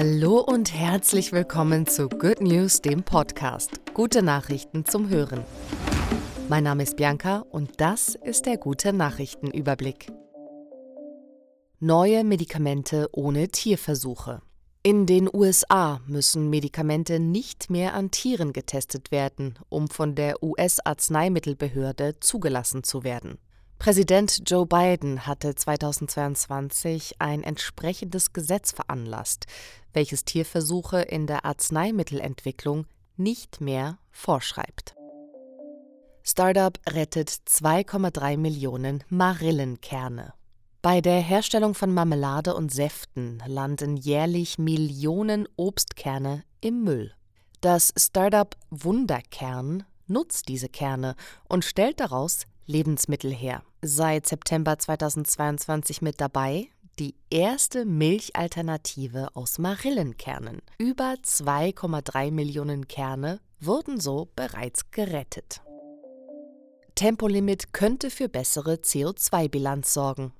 Hallo und herzlich willkommen zu Good News, dem Podcast. Gute Nachrichten zum Hören. Mein Name ist Bianca und das ist der gute Nachrichtenüberblick. Neue Medikamente ohne Tierversuche. In den USA müssen Medikamente nicht mehr an Tieren getestet werden, um von der US-Arzneimittelbehörde zugelassen zu werden. Präsident Joe Biden hatte 2022 ein entsprechendes Gesetz veranlasst, welches Tierversuche in der Arzneimittelentwicklung nicht mehr vorschreibt. Startup rettet 2,3 Millionen Marillenkerne. Bei der Herstellung von Marmelade und Säften landen jährlich Millionen Obstkerne im Müll. Das Startup Wunderkern nutzt diese Kerne und stellt daraus Lebensmittel her. Seit September 2022 mit dabei die erste Milchalternative aus Marillenkernen. Über 2,3 Millionen Kerne wurden so bereits gerettet. Tempolimit könnte für bessere CO2-Bilanz sorgen.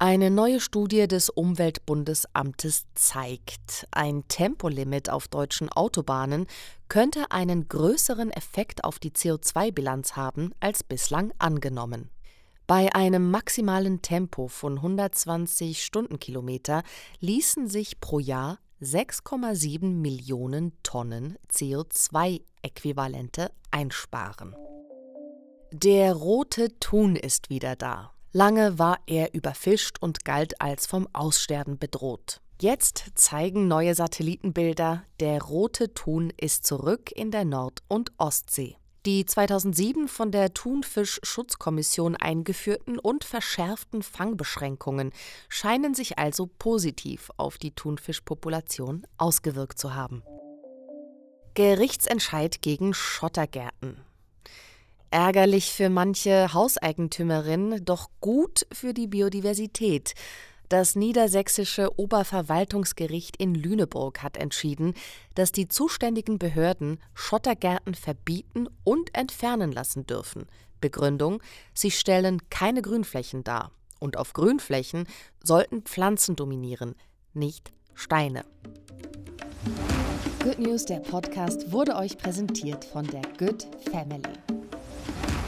Eine neue Studie des Umweltbundesamtes zeigt, ein Tempolimit auf deutschen Autobahnen könnte einen größeren Effekt auf die CO2-Bilanz haben als bislang angenommen. Bei einem maximalen Tempo von 120 Stundenkilometer ließen sich pro Jahr 6,7 Millionen Tonnen CO2-Äquivalente einsparen. Der rote Thun ist wieder da. Lange war er überfischt und galt als vom Aussterben bedroht. Jetzt zeigen neue Satellitenbilder, der rote Thun ist zurück in der Nord- und Ostsee. Die 2007 von der Thunfischschutzkommission eingeführten und verschärften Fangbeschränkungen scheinen sich also positiv auf die Thunfischpopulation ausgewirkt zu haben. Gerichtsentscheid gegen Schottergärten. Ärgerlich für manche Hauseigentümerin, doch gut für die Biodiversität. Das niedersächsische Oberverwaltungsgericht in Lüneburg hat entschieden, dass die zuständigen Behörden Schottergärten verbieten und entfernen lassen dürfen. Begründung: Sie stellen keine Grünflächen dar. Und auf Grünflächen sollten Pflanzen dominieren, nicht Steine. Good News, der Podcast, wurde euch präsentiert von der Good Family.